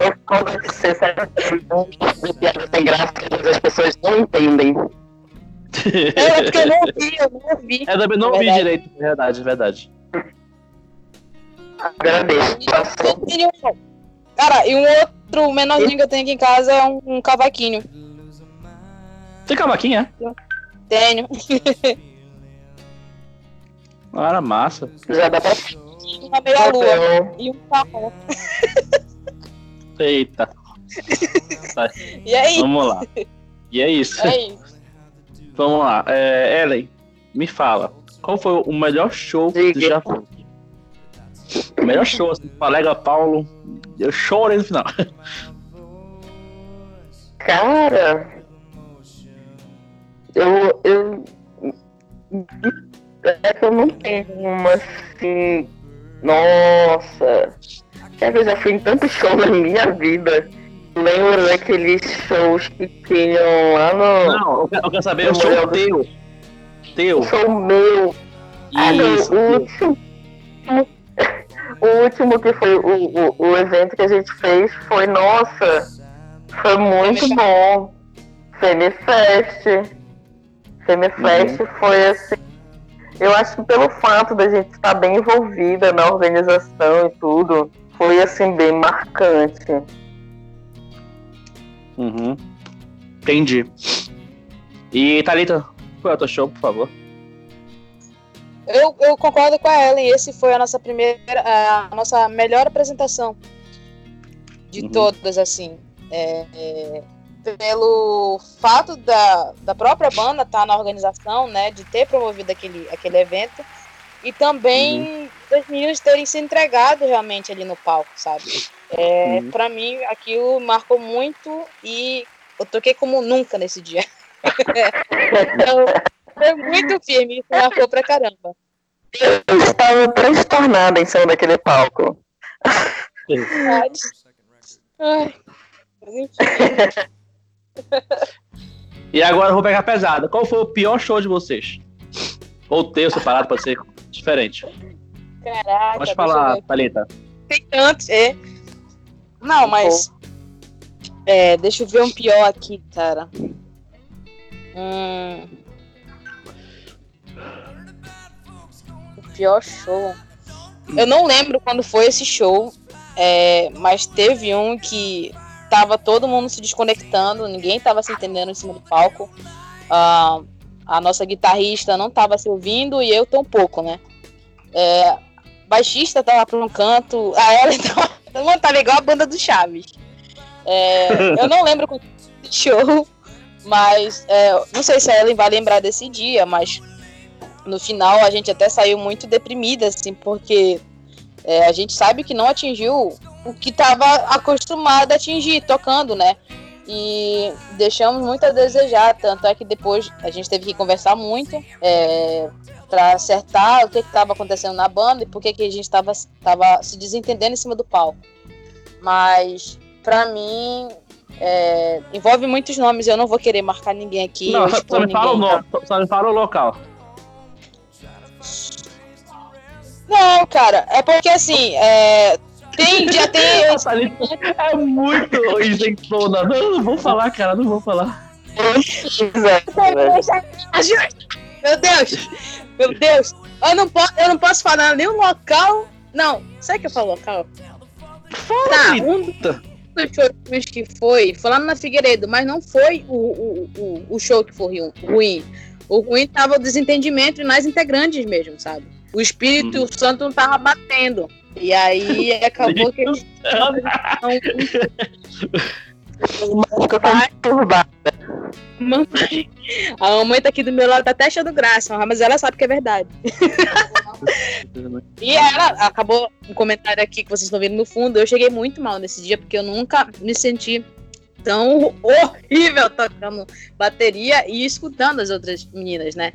Eu falo que você sabe que piada sem graça que as pessoas não entendem.
É porque eu não ouvi, eu não ouvi.
Eu também não
É
ouvi
verdade.
direito, é verdade, é verdade.
Agradeço.
Um- Cara, e um outro menorzinho que eu tenho aqui em casa é um, um cavaquinho.
Tem cavaquinho, é?
Tenho.
Ah, era massa.
Já dá pra
Uma meia lua
fazer
e um carro.
Eita,
E aí?
vamos lá. E é isso.
É isso.
Vamos lá. É, Ellen, me fala. Qual foi o melhor show que tu
Diga.
já foi? O melhor show, assim, colega Paulo. Eu chorei no final.
Cara, eu, eu, é que eu não tenho uma assim, nossa, é que eu já fui em tantos shows na minha vida. Lembro daqueles shows que tinham lá no
Não, eu quero, saber o show
Eu-
teu. Teu.
show meu. Ah, não, o último. O último que foi o, o, o evento que a gente fez foi, nossa, foi muito bom. Femifest. Femifest foi assim. Eu acho que pelo fato da gente estar bem envolvida na organização e tudo, foi assim bem marcante.
Uhum. Entendi. E Thalita, qual é o teu show, por favor?
Eu, eu concordo com a Ellen, esse foi a nossa primeira, a nossa melhor apresentação de
Uhum.
todas, assim. É, é, pelo fato da, da própria banda estar na organização, né, de ter promovido aquele, aquele evento, e também dos meninos terem se entregado realmente ali no palco, sabe? É,
Uhum.
Pra mim, aquilo marcou muito e eu toquei como nunca nesse dia. então, foi muito firme, isso marcou pra caramba.
Eu estava transtornada em cima daquele palco.
Verdade. Ai, mas enfim.
E agora eu vou pegar pesada. Qual foi o pior show de vocês? Ou teu separado pode ser diferente.
Caraca,
Pode falar. Thalita.
Tem tantos, é. Não, mas. É, deixa eu ver um pior aqui, cara. Hum. O pior show. Eu não lembro quando foi esse show, é, mas teve um que tava todo mundo se desconectando, ninguém tava se entendendo em cima do palco. Ah, a nossa guitarrista não tava se ouvindo e eu tampouco, né? É, baixista tava pra um canto, a ela tava, tava igual a banda do Chaves. É, eu não lembro esse show, mas é, não sei se a Ellen vai lembrar desse dia, mas no final a gente até saiu muito deprimida, assim, porque é, a gente sabe que não atingiu o que estava acostumado a atingir, tocando, né? E deixamos muito a desejar, tanto é que depois a gente teve que conversar muito é, para acertar o que estava acontecendo na banda e por que que a gente estava tava se desentendendo em cima do palco. Mas, para mim, é, envolve muitos nomes, eu não vou querer marcar ninguém aqui.
Não, só, me fala o
ninguém, tá?
nome, só me fala o local.
Não, cara, é porque assim, é, tem, já tem.
É muito isentona. Não, não vou falar, cara, não vou falar.
Meu Deus! Meu Deus! Eu não, posso, eu não posso falar nem o local. Não, sabe que eu falo local?
Fala,
Tá,
Thalita.
um dos shows que foi, foi lá na Figueiredo, mas não foi o, o, o, o show que foi ru- ruim. O ruim tava o desentendimento nas integrantes mesmo, sabe? O Espírito
Hum.
Santo não tava batendo. E aí acabou que eles
Ficou conturbada.
Mamãe. A mamãe tá aqui do meu lado, tá até achando graça, mas ela sabe que é verdade. E ela acabou um comentário aqui que vocês estão vendo no fundo. Eu cheguei muito mal nesse dia, porque eu nunca me senti tão horrível tocando bateria e escutando as outras meninas, né?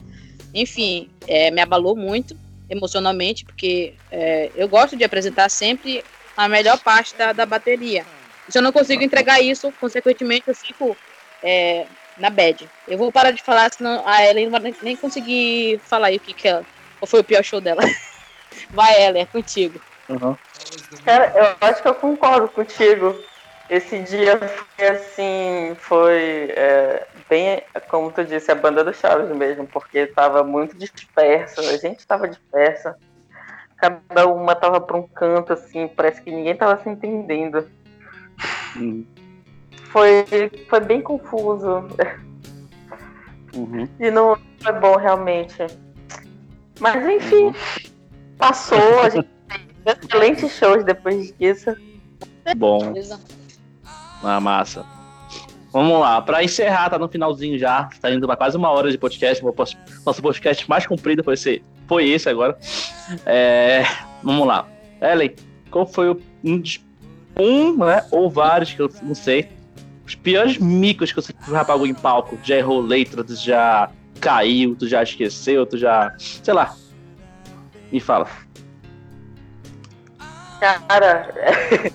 Enfim, é, me abalou muito emocionalmente, porque é, eu gosto de apresentar sempre a melhor parte da, da bateria. Se eu não consigo entregar isso, consequentemente eu fico é, na bad. Eu vou parar de falar, senão a Ellen não vai nem- nem conseguir falar aí o que, que ela, qual foi o pior show dela. Vai, Ellen, é contigo.
Uhum.
Cara, eu acho que eu concordo contigo. Esse dia foi assim, foi é, bem, como tu disse, a banda do Chaves mesmo, porque tava muito dispersa, a gente tava dispersa. Cada uma tava pra um canto, assim, parece que ninguém tava se entendendo.
Uhum.
Foi, foi bem confuso.
Uhum.
E não foi bom realmente. Mas enfim, passou, a gente fez excelentes shows depois disso.
Bom, na massa. Vamos lá, pra encerrar, tá no finalzinho já. Tá indo pra quase uma hora de podcast. Nosso podcast mais comprido foi esse, foi esse agora. É, vamos lá. Ellen, qual foi o, um, um, né, ou vários, que eu não sei, os piores micos que você já pagou em palco? Já errou letra, tu já caiu, tu já esqueceu, tu já. sei lá. Me fala.
Cara,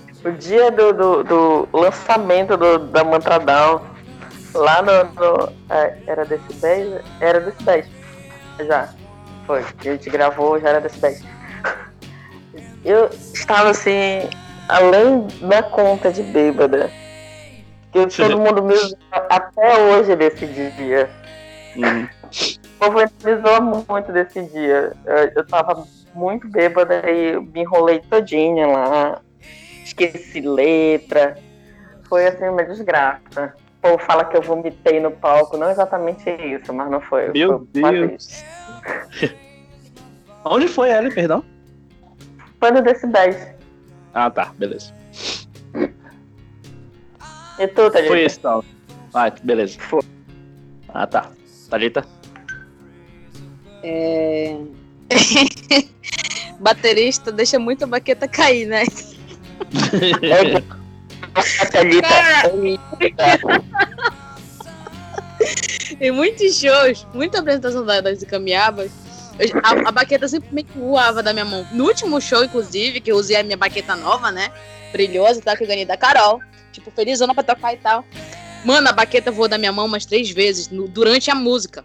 o dia do, do, do lançamento do, da Mantra Down, lá no. no é, era desse 10? Era desse 10. Já. Foi. A gente gravou, já era desse 10. Eu estava assim, além da conta de bêbada. Que todo mundo me até hoje desse dia.
Uhum.
O povo me zoa muito desse dia. Eu, eu tava muito bêbada e me enrolei todinha lá. Esqueci letra. Foi assim uma desgraça. povo fala que eu vomitei no palco. Não exatamente isso, mas não foi.
Meu
foi
Deus.
isso.
Onde foi ela, perdão?
Foi no Decibéis.
Ah, tá, beleza.
E tu, Thalita?
Foi esse, então. Ah, beleza.
Foi.
Ah, tá. Thalita?
É... Baterista deixa muito a baqueta cair, né?
A Thalita
Em muitos shows, muita apresentação da- das Icamiabas, a, a baqueta simplesmente voava da minha mão. No último show, inclusive, que eu usei a minha baqueta nova, né? Brilhosa tal, que eu ganhei da Carol. Tipo, felizona pra tocar e tal. Mano, a baqueta voou da minha mão umas três vezes no- durante a música.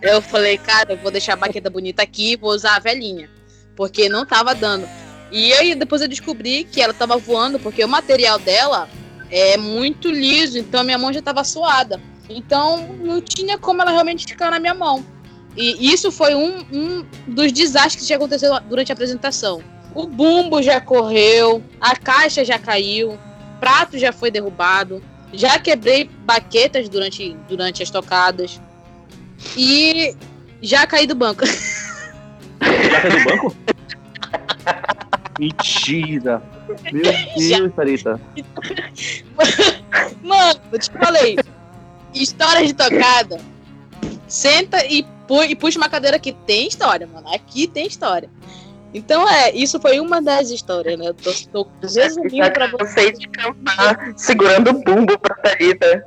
Eu falei, cara, eu vou deixar a baqueta bonita aqui vou usar a velhinha. Porque não tava dando. E aí depois eu descobri que ela tava voando, porque o material dela é muito liso, então a minha mão já tava suada. Então não tinha como ela realmente ficar na minha mão. E isso foi um, um dos desastres que aconteceu durante a apresentação. O bumbo já correu, a caixa já caiu, o prato já foi derrubado, já quebrei baquetas durante, durante as tocadas e já caí do banco.
Já caiu do banco? Mentira. Meu Deus, Thalita.
Mano, eu te falei. História de tocada. Senta e, pu e puxa uma cadeira que tem história, mano. Aqui tem história. Então é, isso foi uma das histórias, né? Eu tô, tô resumindo pra você.
cansei de cantar segurando o bumbo pra Thalita.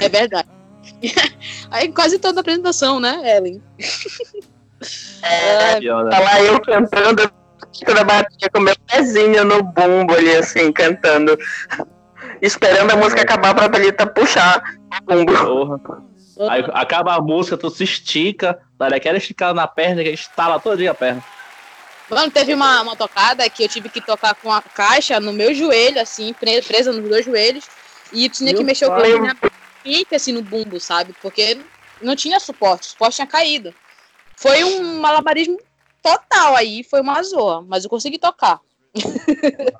É verdade. Aí quase toda a apresentação, né, Ellen? É,
hora.
Tá lá eu cantando, toda batia com meu pezinho no bumbo ali, assim, cantando. Esperando a música acabar pra Thalita puxar o bumbo.
Porra. Aí acaba a música, tu se estica, dá aquela esticada na perna, que estala todinha a perna.
Mano, teve uma, uma tocada que eu tive que tocar com a caixa no meu joelho, assim, pre- presa nos dois joelhos. E tinha que
Meu
mexer o
pai.
corpo na pique, assim, no bumbo, sabe? Porque não tinha suporte, o suporte tinha caído. Foi um malabarismo total aí, foi uma zoa, mas eu consegui tocar.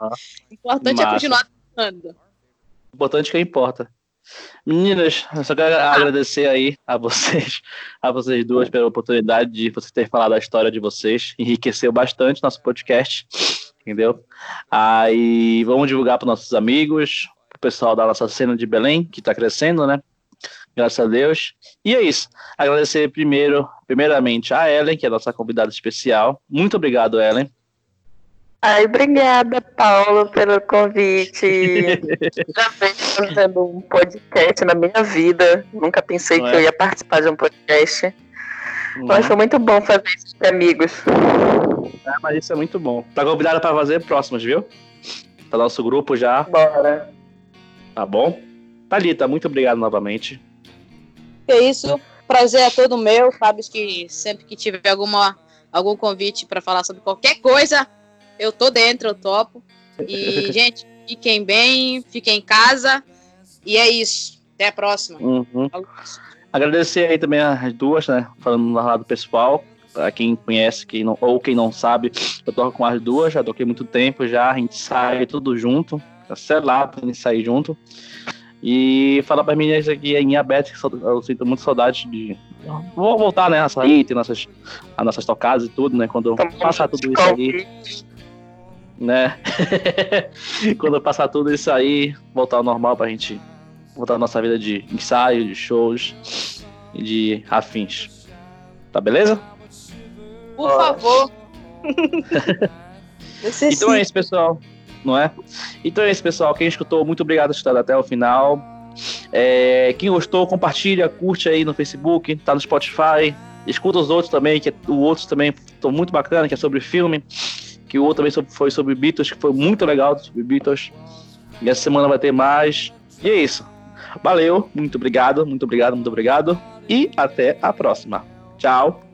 Ah,
O importante é
massa.
continuar tocando.
O importante é que importa. Meninas, eu só quero agradecer aí a vocês, a vocês duas pela oportunidade de vocês terem falado a história de vocês. Enriqueceu bastante nosso podcast, entendeu? Aí vamos divulgar para nossos amigos, pro pessoal da nossa cena de Belém, que está crescendo, né? Graças a Deus. E é isso. Agradecer primeiro, primeiramente a Ellen, que é a nossa convidada especial. Muito obrigado, Ellen.
Ai, obrigada, Paulo, pelo convite. Já venho fazendo um podcast na minha vida. Nunca pensei
Não
que
é?
eu ia participar de um podcast. Mas foi muito bom fazer isso com amigos.
É, mas isso é muito bom. Tá convidada para fazer próximos, viu? Para nosso grupo já,
Bora.
tá bom? Thalita, muito obrigado novamente.
É isso. Prazer é todo meu. Sabes que sempre que tiver alguma, algum convite para falar sobre qualquer coisa, eu tô dentro, eu topo. E, gente, fiquem bem, fiquem em casa. E é isso. Até a próxima.
Uhum. Agradecer aí também as duas, né? Falando no lado pessoal. Pra quem conhece quem não, ou quem não sabe, eu toco com as duas, já toquei muito tempo já, a gente sai tudo junto, tá selado pra gente sair junto. E falar para meninas aqui em aberto que eu- eu sinto muito saudade de. Vou voltar, né? A sair, ter nossas, as nossas tocadas e tudo, né? Quando passar tudo isso aí, né? Quando passar tudo isso aí, voltar ao normal pra gente voltar à nossa vida de ensaio, de shows e de afins. Tá beleza?
Por favor.
Então é isso, pessoal. Não é? Então é isso, pessoal. Quem escutou, muito obrigado por estar até o final. É, quem gostou, compartilha, curte aí no Facebook, tá no Spotify. Escuta os outros também, que o outros também estão muito bacana, que é sobre filme. Que o outro também foi sobre Beatles, que foi muito legal sobre Beatles. E essa semana vai ter mais. E é isso. Valeu, muito obrigado, muito obrigado, muito obrigado. E até a próxima. Tchau.